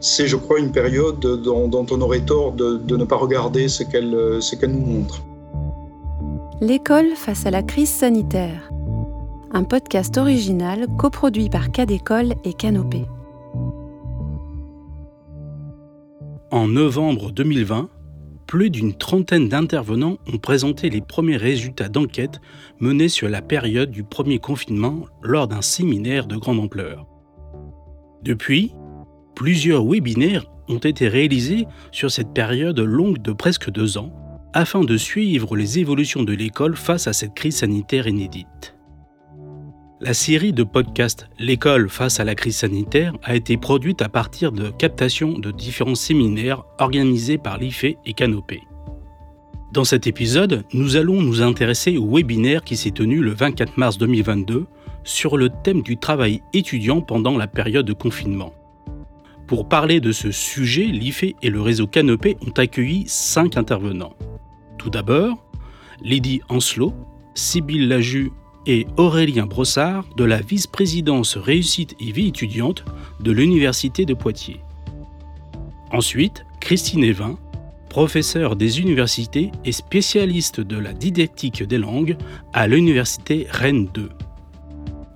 c'est, je crois, une période dont, on aurait tort de, ne pas regarder ce qu'elle, ce qu'elle nous montre. L'école face à la crise sanitaire. Un podcast original coproduit par Cadécole et Canopée. En novembre 2020, plus d'une trentaine d'intervenants ont présenté les premiers résultats d'enquête menés sur la période du premier confinement lors d'un séminaire de grande ampleur. Depuis, plusieurs webinaires ont été réalisés sur cette période longue de presque deux ans afin de suivre les évolutions de l'école face à cette crise sanitaire inédite. La série de podcasts L'école face à la crise sanitaire a été produite à partir de captations de différents séminaires organisés par l'IFE et Canopé. Dans cet épisode, nous allons nous intéresser au webinaire qui s'est tenu le 24 mars 2022 sur le thème du travail étudiant pendant la période de confinement. Pour parler de ce sujet, l'IFE et le réseau Canopé ont accueilli cinq intervenants. Tout d'abord, Lydie Ancelot, Sybille Laju et Aurélien Brossard de la vice-présidence réussite et vie étudiante de l'Université de Poitiers. Ensuite, Christine Evin, professeure des universités et spécialiste de la didactique des langues à l'Université Rennes 2.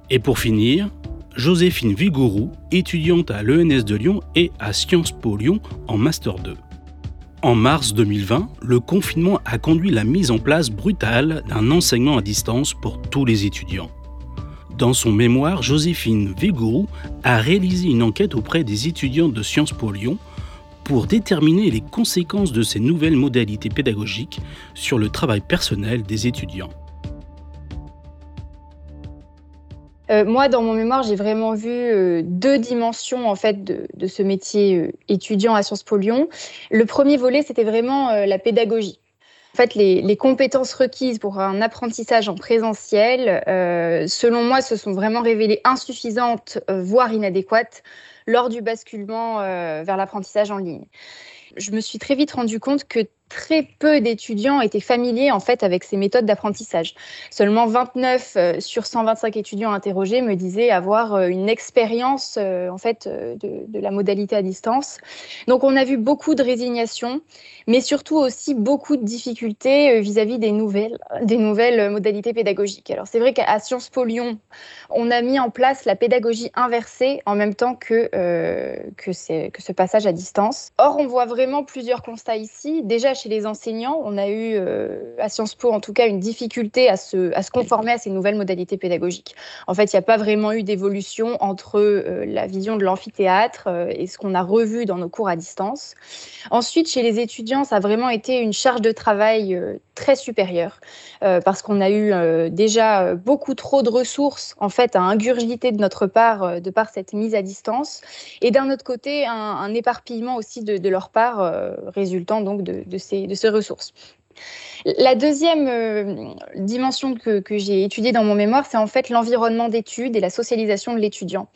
Et pour finir, Joséphine Vigourou, étudiante à l'ENS de Lyon et à Sciences Po Lyon en Master 2. En mars 2020, le confinement a conduit la mise en place brutale d'un enseignement à distance pour tous les étudiants. Dans son mémoire, Joséphine Végourou a réalisé une enquête auprès des étudiants de Sciences Po Lyon pour déterminer les conséquences de ces nouvelles modalités pédagogiques sur le travail personnel des étudiants. Euh, moi, dans mon mémoire, j'ai vraiment vu euh, deux dimensions en fait de, ce métier euh, étudiant à Sciences Po Lyon. Le premier volet, c'était vraiment la pédagogie. En fait, les, compétences requises pour un apprentissage en présentiel, selon moi, se sont vraiment révélées insuffisantes, voire inadéquates, lors du basculement vers l'apprentissage en ligne. Je me suis très vite rendu compte que très peu d'étudiants étaient familiers en fait avec ces méthodes d'apprentissage. Seulement 29 euh, sur 125 étudiants interrogés me disaient avoir euh, une expérience euh, en fait de, la modalité à distance. Donc on a vu beaucoup de résignation, mais surtout aussi beaucoup de difficultés vis-à-vis des nouvelles, des nouvelles modalités pédagogiques. Alors c'est vrai qu'à Sciences Po Lyon, on a mis en place la pédagogie inversée en même temps que que, que ce passage à distance. Or on voit vraiment plusieurs constats ici. Déjà chez les enseignants, on a eu euh, à Sciences Po en tout cas une difficulté à se, conformer à ces nouvelles modalités pédagogiques. En fait, il n'y a pas vraiment eu d'évolution entre euh, la vision de l'amphithéâtre euh, et ce qu'on a revu dans nos cours à distance. Ensuite, chez les étudiants, ça a vraiment été une charge de travail très supérieure parce qu'on a eu déjà beaucoup trop de ressources en fait à ingurgiter de notre part de par cette mise à distance et d'un autre côté un, éparpillement aussi de, leur part résultant donc de, de ces de ces ressources. La deuxième euh, dimension que, j'ai étudiée dans mon mémoire, c'est en fait l'environnement d'études et la socialisation de l'étudiant.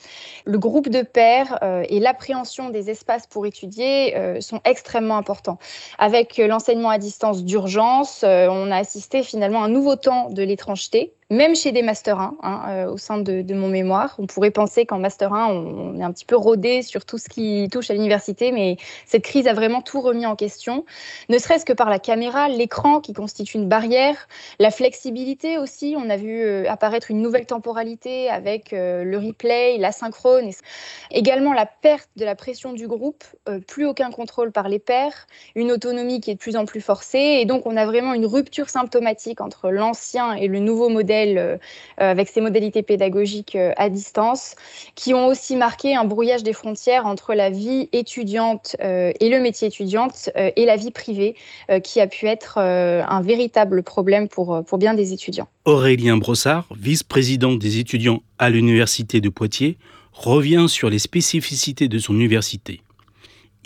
Le groupe de pairs euh, et l'appréhension des espaces pour étudier euh, sont extrêmement importants. Avec l'enseignement à distance d'urgence, on a assisté finalement à un nouveau temps de l'étrangeté même chez des Master 1, hein, euh, au sein de, mon mémoire. On pourrait penser qu'en Master 1, on, est un petit peu rodé sur tout ce qui touche à l'université, mais cette crise a vraiment tout remis en question, ne serait-ce que par la caméra, l'écran qui constitue une barrière, la flexibilité aussi. On a vu euh, apparaître une nouvelle temporalité avec euh, le replay, l'asynchrone. Également la perte de la pression du groupe, plus aucun contrôle par les pairs, une autonomie qui est de plus en plus forcée, et donc on a vraiment une rupture symptomatique entre l'ancien et le nouveau modèle euh, avec ces modalités pédagogiques euh, à distance, qui ont aussi marqué un brouillage des frontières entre la vie étudiante euh, et le métier étudiante et la vie privée, qui a pu être un véritable problème pour, pour bien des étudiants. Aurélien Brossard, vice-président des étudiants à l'Université de Poitiers, revient sur les spécificités de son université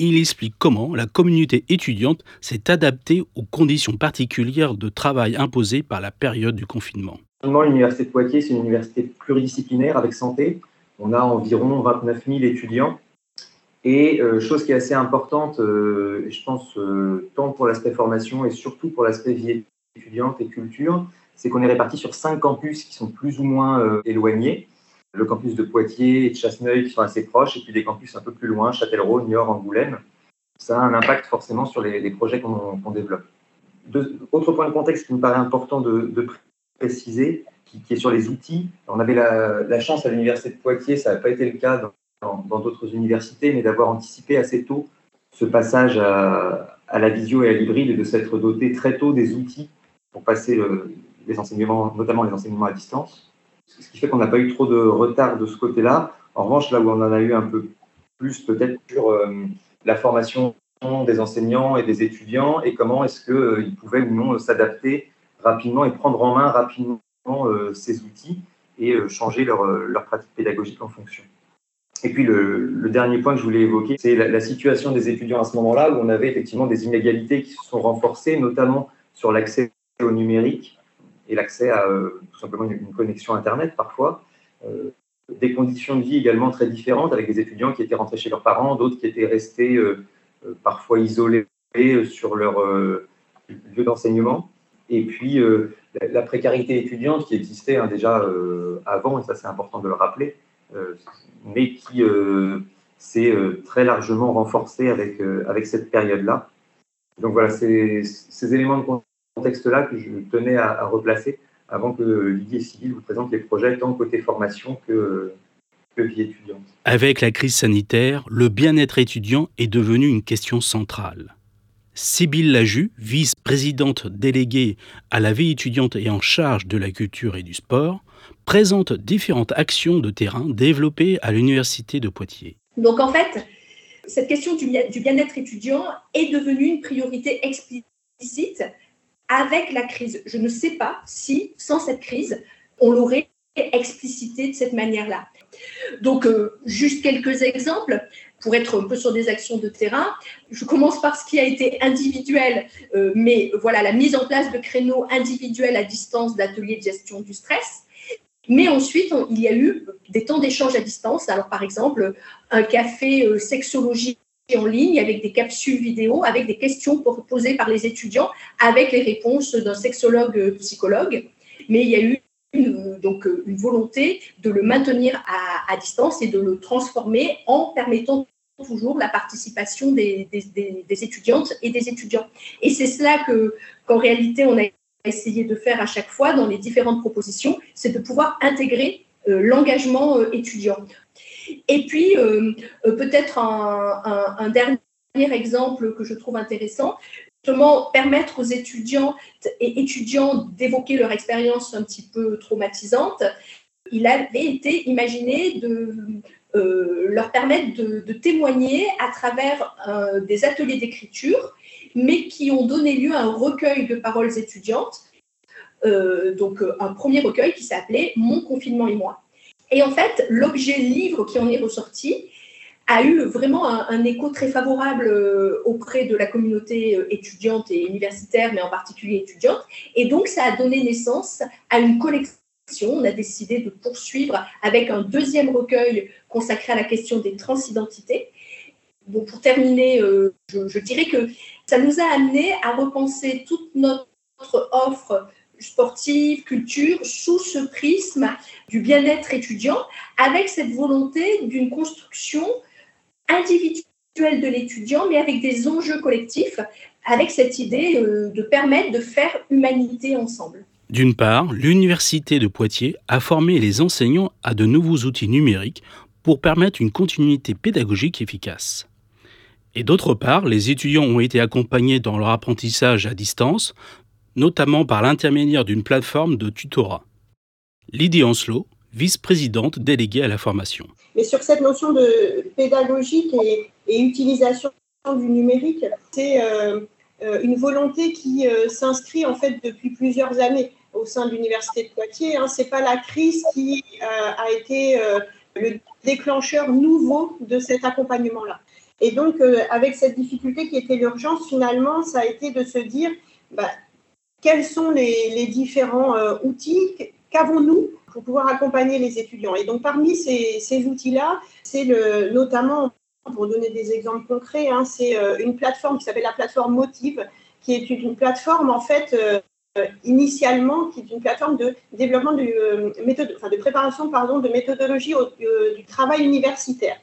il explique comment la communauté étudiante s'est adaptée aux conditions particulières de travail imposées par la période du confinement. L'Université de Poitiers, c'est une université pluridisciplinaire avec santé. On a environ 29 000 étudiants. Et euh, chose qui est assez importante, euh, je pense, euh, tant pour l'aspect formation et surtout pour l'aspect vie étudiante et culture, c'est qu'on est réparti sur cinq campus qui sont plus ou moins éloignés. le campus de Poitiers et de Chasseneuil qui sont assez proches, et puis des campus un peu plus loin, Châtellerault, Niort, Angoulême. Ça a un impact forcément sur les, projets qu'on développe. autre point de contexte qui me paraît important de, préciser, qui, est sur les outils. On avait la, chance à l'université de Poitiers, ça n'a pas été le cas dans d'autres universités, mais d'avoir anticipé assez tôt ce passage à, la visio et à l'hybride et de s'être doté très tôt des outils pour passer les enseignements, notamment les enseignements à distance ce qui fait qu'on n'a pas eu trop de retard de ce côté-là. En revanche, là où on en a eu un peu plus, peut-être sur euh, la formation des enseignants et des étudiants et comment est-ce qu'ils euh, pouvaient ou non s'adapter rapidement et prendre en main rapidement euh, ces outils et changer leur, leur, pratique pédagogique en fonction. Et puis le, dernier point que je voulais évoquer, c'est la, situation des étudiants à ce moment-là, où on avait effectivement des inégalités qui se sont renforcées, notamment sur l'accès au numérique et l'accès à euh, tout simplement une, connexion Internet parfois. Euh, des conditions de vie également très différentes avec des étudiants qui étaient rentrés chez leurs parents, d'autres qui étaient restés euh, parfois isolés sur leur lieu d'enseignement. Et puis la, précarité étudiante qui existait hein, déjà avant, et ça c'est important de le rappeler, mais qui s'est très largement renforcée avec, avec cette période-là. Donc voilà, ces, ces éléments de contexte-là que je tenais à, replacer avant que Lydie Civil vous présente les projets tant côté formation que vie étudiante. Avec la crise sanitaire, le bien-être étudiant est devenu une question centrale. Sybille Laju, vice-présidente déléguée à la vie étudiante et en charge de la culture et du sport, présente différentes actions de terrain développées à l'Université de Poitiers. Donc en fait, cette question du bien-être étudiant est devenue une priorité explicite avec la crise. Je ne sais pas si, sans cette crise, on l'aurait explicité de cette manière-là. Donc, euh, juste quelques exemples pour être un peu sur des actions de terrain. Je commence par ce qui a été individuel, euh, mais voilà, la mise en place de créneaux individuels à distance d'ateliers de gestion du stress. Mais ensuite, il y a eu des temps d'échange à distance. Alors, par exemple, un café euh, sexologie en ligne avec des capsules vidéo, avec des questions posées par les étudiants, avec les réponses d'un sexologue euh. Mais il y a eu donc euh, une volonté de le maintenir à, distance et de le transformer en permettant toujours la participation des, étudiantes et des étudiants. Et c'est cela que, qu'en réalité, on a essayé de faire à chaque fois dans les différentes propositions, c'est de pouvoir intégrer euh, l'engagement étudiant. Et puis, euh, euh, peut-être un, dernier exemple que je trouve intéressant, justement permettre aux étudiants et étudiants d'évoquer leur expérience un petit peu traumatisante. Il avait été imaginé de euh, leur permettre de, témoigner à travers des ateliers d'écriture, mais qui ont donné lieu à un recueil de paroles étudiantes. donc un premier recueil qui s'appelait Mon confinement et moi. Et en fait, l'objet livre qui en est ressorti a eu vraiment un, écho très favorable euh, auprès de la communauté euh, étudiante et universitaire, mais en particulier étudiante. Et donc, ça a donné naissance à une collection. On a décidé de poursuivre avec un deuxième recueil consacré à la question des transidentités. Bon, pour terminer, euh, je, je dirais que ça nous a amené à repenser toute notre offre sportive, culture, sous ce prisme du bien-être étudiant, avec cette volonté d'une construction individuelle de l'étudiant, mais avec des enjeux collectifs, avec cette idée euh, de permettre de faire humanité ensemble. D'une part, l'Université de Poitiers a formé les enseignants à de nouveaux outils numériques pour permettre une continuité pédagogique efficace. Et d'autre part, les étudiants ont été accompagnés dans leur apprentissage à distance notamment par l'intermédiaire d'une plateforme de tutorat. Lydie Ancelot, vice-présidente déléguée à la formation. Mais sur cette notion de pédagogique et, utilisation du numérique, c'est euh, euh, une volonté qui euh, s'inscrit en fait depuis plusieurs années au sein de l'université de Poitiers. Hein. Ce n'est pas la crise qui a été le déclencheur nouveau de cet accompagnement-là. Et donc, avec cette difficulté qui était l'urgence, finalement, ça a été de se dire, bah, quels sont les, différents outils, qu'avons-nous pour pouvoir accompagner les étudiants. Et donc parmi ces, outils-là, c'est notamment, pour donner des exemples concrets, hein, c'est euh, une plateforme qui s'appelle la plateforme Motive, qui est une plateforme en fait euh, initialement, qui est une plateforme de développement de, méthode, enfin, de préparation pardon, de méthodologie du travail universitaire.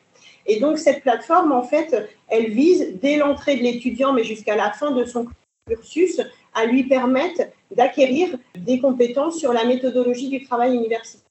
Et donc, cette plateforme, en fait, elle vise, dès l'entrée de l'étudiant, mais jusqu'à la fin de son cursus, à lui permettre d'acquérir des compétences sur la méthodologie du travail universitaire.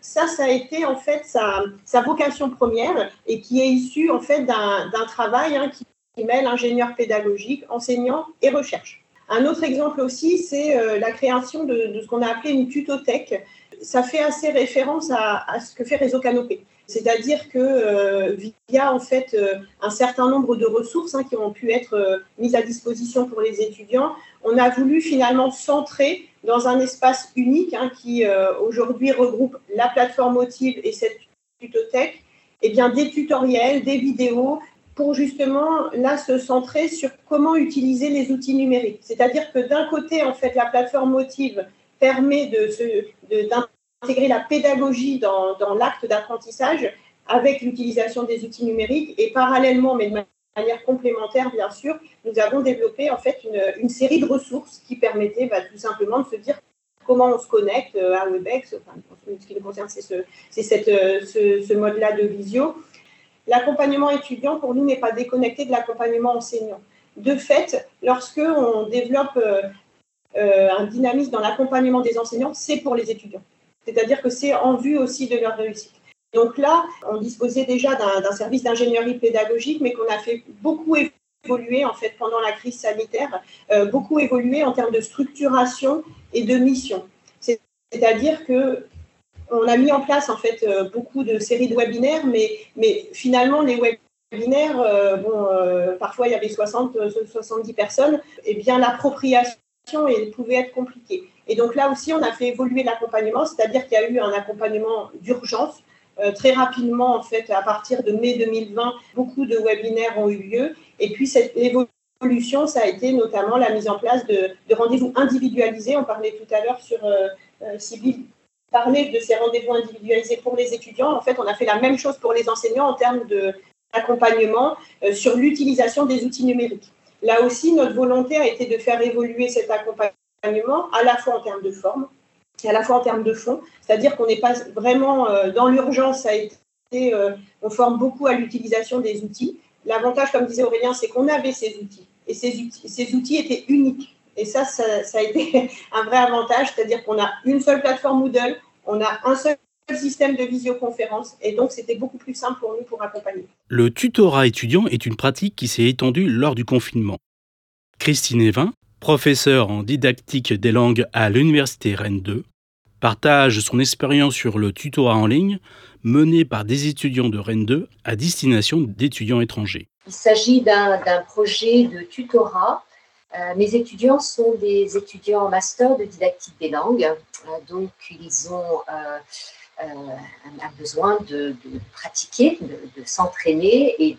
Ça, ça a été en fait sa, sa vocation première et qui est issue en fait d'un travail hein, qui, mêle ingénieur pédagogique, enseignant et recherche. Un autre exemple aussi, c'est euh, la création de, ce qu'on a appelé une tutothèque. Ça fait assez référence à, à ce que fait Réseau Canopé. C'est-à-dire que euh, via en fait euh, un certain nombre de ressources hein, qui ont pu être euh, mises à disposition pour les étudiants, on a voulu finalement centrer dans un espace unique hein, qui aujourd'hui regroupe la plateforme Motive et cette tutothèque, eh bien des tutoriels, des vidéos pour justement là se centrer sur comment utiliser les outils numériques. C'est-à-dire que d'un côté en fait la plateforme Motive permet de, de la pédagogie dans, dans l'acte d'apprentissage avec l'utilisation des outils numériques et parallèlement, mais de manière complémentaire bien sûr, nous avons développé en fait une, série de ressources qui permettaient bah, tout simplement de se dire comment on se connecte euh, à Webex. Enfin, ce qui nous concerne, c'est euh, ce, ce mode-là de visio. L'accompagnement étudiant, pour nous, n'est pas déconnecté de l'accompagnement enseignant. De fait, lorsque on développe euh, un dynamisme dans l'accompagnement des enseignants, c'est pour les étudiants. C'est-à-dire que c'est en vue aussi de leur réussite. Donc là, on disposait déjà d'un service d'ingénierie pédagogique, mais qu'on a fait beaucoup évoluer en fait pendant la crise sanitaire, euh, beaucoup évoluer en termes de structuration et de mission. C'est-à-dire que on a mis en place en fait euh, beaucoup de séries de webinaires, mais, finalement les webinaires, euh, bon, parfois il y avait 60, 70 personnes, et bien l'appropriation pouvait être compliquée. Et donc là aussi, on a fait évoluer l'accompagnement, c'est-à-dire qu'il y a eu un accompagnement d'urgence. Euh, très rapidement, en fait, à partir de mai 2020, beaucoup de webinaires ont eu lieu. Et puis, cette évolution, ça a été notamment la mise en place de, rendez-vous individualisés. On parlait tout à l'heure sur euh, euh de ces rendez-vous individualisés pour les étudiants. En fait, on a fait la même chose pour les enseignants en termes d'accompagnement euh, sur l'utilisation des outils numériques. Là aussi, notre volonté a été de faire évoluer cet accompagnement à la fois en termes de forme à la fois en termes de fond. C'est-à-dire qu'on n'est pas vraiment euh, dans l'urgence, ça a été, euh, on forme beaucoup à l'utilisation des outils. L'avantage, comme disait Aurélien, c'est qu'on avait ces outils et ces outils, ces outils étaient uniques. Et ça, ça, a été un vrai avantage, c'est-à-dire qu'on a une seule plateforme Moodle, on a un seul système de visioconférence et donc c'était beaucoup plus simple pour nous pour accompagner. Le tutorat étudiant est une pratique qui s'est étendue lors du confinement. Christine Evin, professeur en didactique des langues à l'Université Rennes 2, partage son expérience sur le tutorat en ligne mené par des étudiants de Rennes 2 à destination d'étudiants étrangers. Il s'agit d'un projet de tutorat. Euh, mes étudiants sont des étudiants en master de didactique des langues, euh, donc ils ont euh, un besoin de, pratiquer, de, s'entraîner et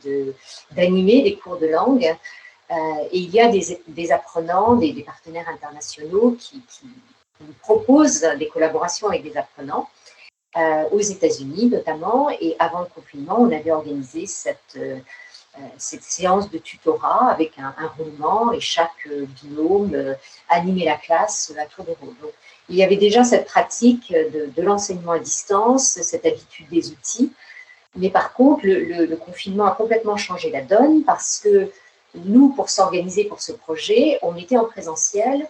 d'animer des cours de langue et il y a des, apprenants, des, partenaires internationaux qui, nous proposent des collaborations avec des apprenants, euh, aux États-Unis notamment. Et avant le confinement, on avait organisé cette, euh, séance de tutorat avec un, roulement et chaque binôme animait la classe à tour de rôle. Donc, il y avait déjà cette pratique de, l'enseignement à distance, cette habitude des outils. Mais par contre, le, confinement a complètement changé la donne parce que nous, pour s'organiser pour ce projet, on était en présentiel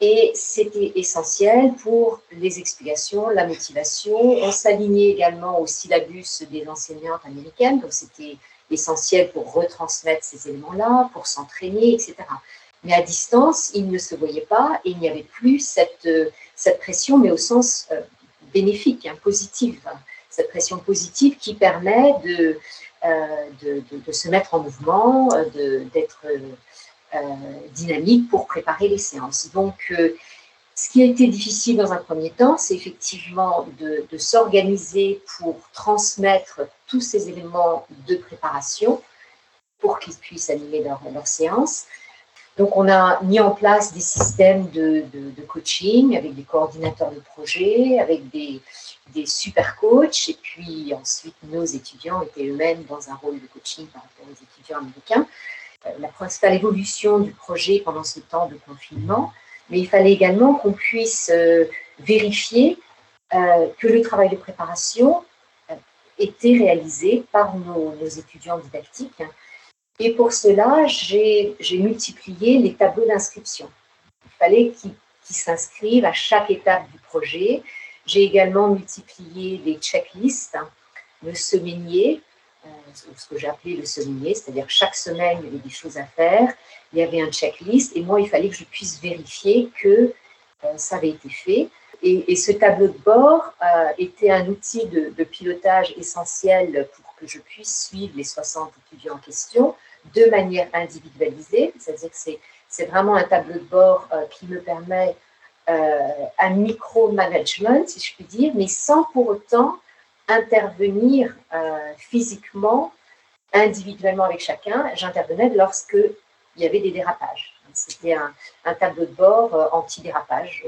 et c'était essentiel pour les explications, la motivation. On s'alignait également au syllabus des enseignantes américaines, donc c'était essentiel pour retransmettre ces éléments-là, pour s'entraîner, etc. Mais à distance, ils ne se voyaient pas et il n'y avait plus cette, cette pression, mais au sens euh, bénéfique, hein, positif. Cette pression positive qui permet de, euh, de, se mettre en mouvement, euh, d'être euh, dynamique pour préparer les séances. Donc, ce qui a été difficile dans un premier temps, c'est effectivement de, s'organiser pour transmettre tous ces éléments de préparation pour qu'ils puissent animer leur, leur, séance. Donc, on a mis en place des systèmes de, coaching avec des coordinateurs de projet, avec des, super coachs. Et puis ensuite, nos étudiants étaient eux-mêmes dans un rôle de coaching par rapport aux étudiants américains. Euh, la principale évolution du projet pendant ce temps de confinement, mais il fallait également qu'on puisse vérifier que le travail de préparation était réalisé par nos, étudiants didactiques. Et pour cela, j'ai multiplié les tableaux d'inscription. Il fallait qu'ils s'inscrivent à chaque étape du projet. J'ai également multiplié les checklists, le semainier, euh, ce que appelé le semainier, c'est-à-dire chaque semaine, il y avait des choses à faire, il y avait un checklist, et moi, il fallait que je puisse vérifier que euh, ça avait été fait. Et, ce tableau de bord euh, était un outil de, pilotage essentiel pour que je puisse suivre les 60 étudiants en question de manière individualisée. C'est-à-dire que c'est vraiment un tableau de bord qui me permet un micro-management, si je puis dire, mais sans pour autant intervenir euh, physiquement, individuellement avec chacun. J'intervenais lorsque il y avait des dérapages. C'était un, tableau de bord euh, anti-dérapage.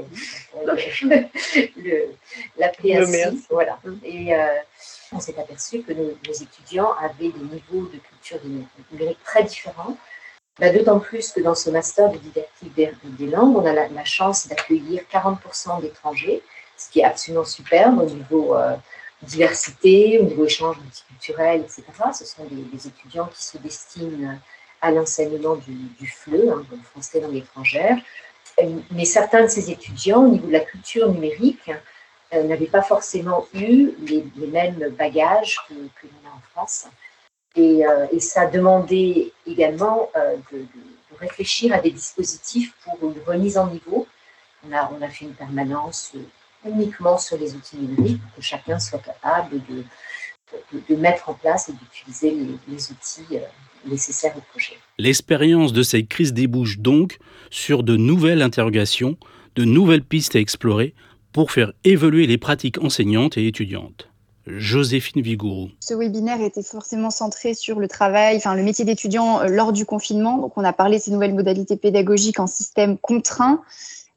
L'appeler ainsi. Voilà. Mm. Et euh, on s'est aperçu que nos, étudiants avaient des niveaux de culture numérique très différents. Bah, d'autant plus que dans ce master de didactique des, langues, on a la, chance d'accueillir 40% d'étrangers, ce qui est absolument superbe au niveau diversité, au niveau échange multiculturel, etc. Ce sont des, étudiants qui se destinent à l'enseignement du, du FLE, hein, le français langue étrangère. Mais certains de ces étudiants, au niveau de la culture numérique, euh, n'avaient pas forcément eu les, mêmes bagages que, que l'on a en France. Et, euh, et, ça a demandé également euh, de, réfléchir à des dispositifs pour une remise en niveau. On a, fait une permanence uniquement sur les outils numériques pour que chacun soit capable de, de, mettre en place et d'utiliser les, outils euh, nécessaires au projet. L'expérience de cette crise débouche donc sur de nouvelles interrogations, de nouvelles pistes à explorer pour faire évoluer les pratiques enseignantes et étudiantes. Joséphine Vigourou. Ce webinaire était forcément centré sur le travail, enfin le métier d'étudiant euh, lors du confinement. Donc on a parlé de ces nouvelles modalités pédagogiques en système contraint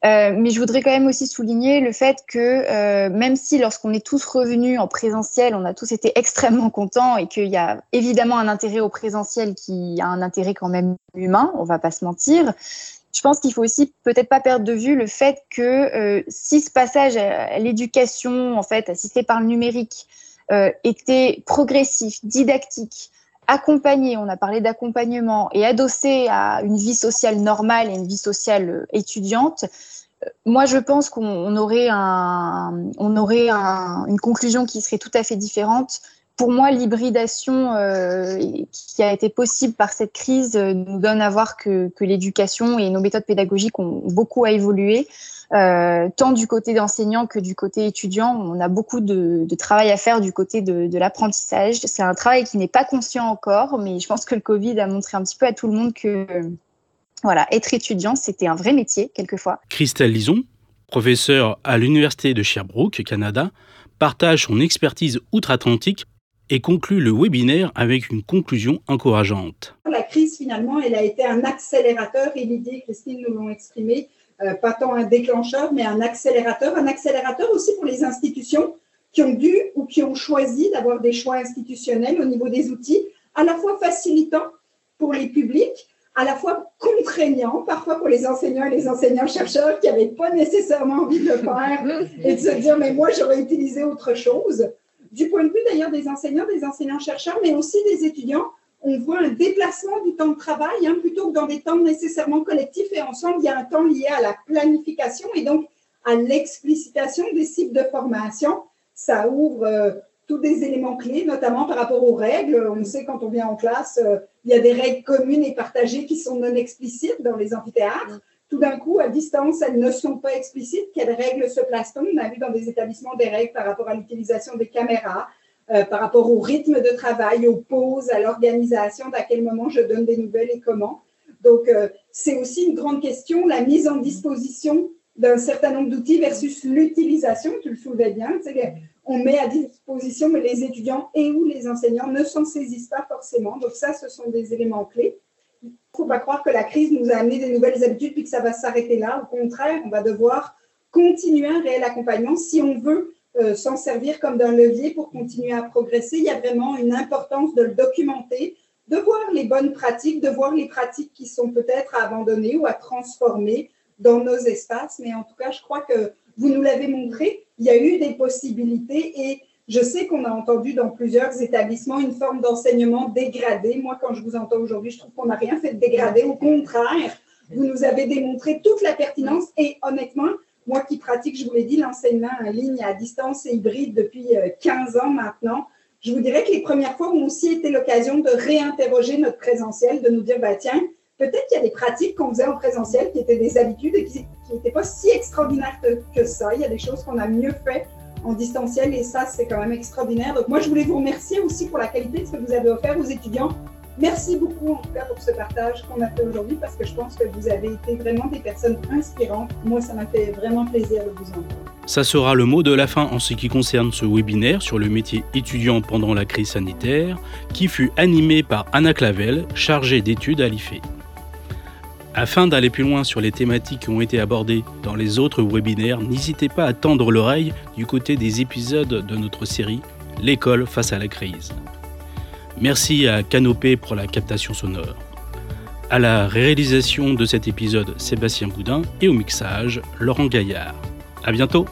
euh, mais je voudrais quand même aussi souligner le fait que euh, même si lorsqu'on est tous revenus en présentiel, on a tous été extrêmement contents et qu'il y a évidemment un intérêt au présentiel qui a un intérêt quand même humain, on va pas se mentir. Je pense qu'il faut aussi peut-être pas perdre de vue le fait que euh, si ce passage à l'éducation, en fait, assisté par le numérique, euh, était progressif, didactique, accompagné, on a parlé d'accompagnement, et adossé à une vie sociale normale et une vie sociale euh, étudiante, euh, moi, je pense qu'on aurait, un, on aurait une conclusion qui serait tout à fait différente. Pour moi, l'hybridation euh, qui a été possible par cette crise nous donne à voir que, l'éducation et nos méthodes pédagogiques ont beaucoup à évoluer. Euh, tant du côté d'enseignant que du côté étudiant. On a beaucoup de, travail à faire du côté de, l'apprentissage. C'est un travail qui n'est pas conscient encore, mais je pense que le Covid a montré un petit peu à tout le monde que voilà, être étudiant, c'était un vrai métier quelquefois. Christelle Lison, professeure à l'Université de Sherbrooke, Canada, partage son expertise outre-Atlantique et conclut le webinaire avec une conclusion encourageante. La crise, finalement, elle a été un accélérateur, et l'idée, Christine nous l'ont exprimé, euh, pas tant un déclencheur, mais un accélérateur. Un accélérateur aussi pour les institutions qui ont dû ou qui ont choisi d'avoir des choix institutionnels au niveau des outils, à la fois facilitants pour les publics, à la fois contraignants, parfois pour les enseignants et les enseignants-chercheurs qui n'avaient pas nécessairement envie de le faire et de se dire, mais moi, j'aurais utilisé autre chose. Du point de vue d'ailleurs des enseignants, des enseignants-chercheurs, mais aussi des étudiants, on voit un déplacement du temps de travail hein, plutôt que dans des temps nécessairement collectifs et ensemble, il y a un temps lié à la planification et donc à l'explicitation des cibles de formation. Ça ouvre euh, tous des éléments clés, notamment par rapport aux règles. On sait quand on vient en classe, euh, il y a des règles communes et partagées qui sont non explicites dans les amphithéâtres. Tout d'un coup, à distance, elles ne sont pas explicites. Quelles règles se placent-t-on On a vu dans des établissements des règles par rapport à l'utilisation des caméras, euh, par rapport au rythme de travail, aux pauses, à l'organisation, d'à quel moment je donne des nouvelles et comment. Donc, euh, c'est aussi une grande question, la mise en disposition d'un certain nombre d'outils versus l'utilisation, tu le soulevais bien, on met à disposition, mais les étudiants et ou les enseignants ne s'en saisissent pas forcément. Donc ça, ce sont des éléments clés. Faut pas croire que la crise nous a amené des nouvelles habitudes puis que ça va s'arrêter là. Au contraire, on va devoir continuer un réel accompagnement si on veut euh, s'en servir comme d'un levier pour continuer à progresser. Il y a vraiment une importance de le documenter, de voir les bonnes pratiques, de voir les pratiques qui sont peut-être à abandonner ou à transformer, dans nos espaces. Mais en tout cas, je crois que vous nous l'avez montré, il y a eu des possibilités et je sais qu'on a entendu dans plusieurs établissements une forme d'enseignement dégradé. Moi, quand je vous entends aujourd'hui, je trouve qu'on n'a rien fait de dégradé. Au contraire, vous nous avez démontré toute la pertinence et honnêtement, moi qui pratique, je vous l'ai dit, l'enseignement en ligne à distance et hybride depuis 15 euh, ans maintenant, je vous dirais que les premières fois ont aussi été l'occasion de réinterroger notre présentiel, de nous dire, bah, tiens, peut-être qu'il y a des pratiques qu'on faisait en présentiel qui étaient des habitudes et qui n'étaient pas si extraordinaires que, ça. Il y a des choses qu'on a mieux fait en distanciel et ça, c'est quand même extraordinaire. Donc, moi, je voulais vous remercier aussi pour la qualité de ce que vous avez offert aux étudiants. Merci beaucoup, en tout cas, pour ce partage qu'on a fait aujourd'hui parce que je pense que vous avez été vraiment des personnes inspirantes. Moi, ça m'a fait vraiment plaisir de vous entendre. Ça sera le mot de la fin en ce qui concerne ce webinaire sur le métier étudiant pendant la crise sanitaire qui fut animé par Anna Clavel, chargée d'études à l'IFE. Afin d'aller plus loin sur les thématiques qui ont été abordées dans les autres webinaires, n'hésitez pas à tendre l'oreille du côté des épisodes de notre série L'école face à la crise. Merci à Canopé pour la captation sonore. À la réalisation de cet épisode, Sébastien Boudin et au mixage, Laurent Gaillard. À bientôt!